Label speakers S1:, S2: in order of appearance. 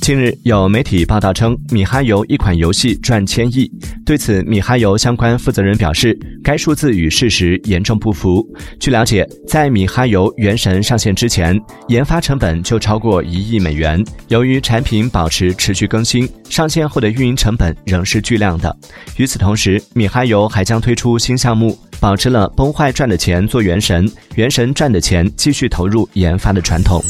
S1: 近日有媒体报道称米哈游一款游戏赚千亿。对此米哈游相关负责人表示该数字与事实严重不符。据了解在米哈游原神上线之前研发成本就超过一亿美元。由于产品保持持续更新上线后的运营成本仍是巨量的。与此同时米哈游还将推出新项目保持了崩坏赚的钱做原神原神赚的钱继续投入研发的传统。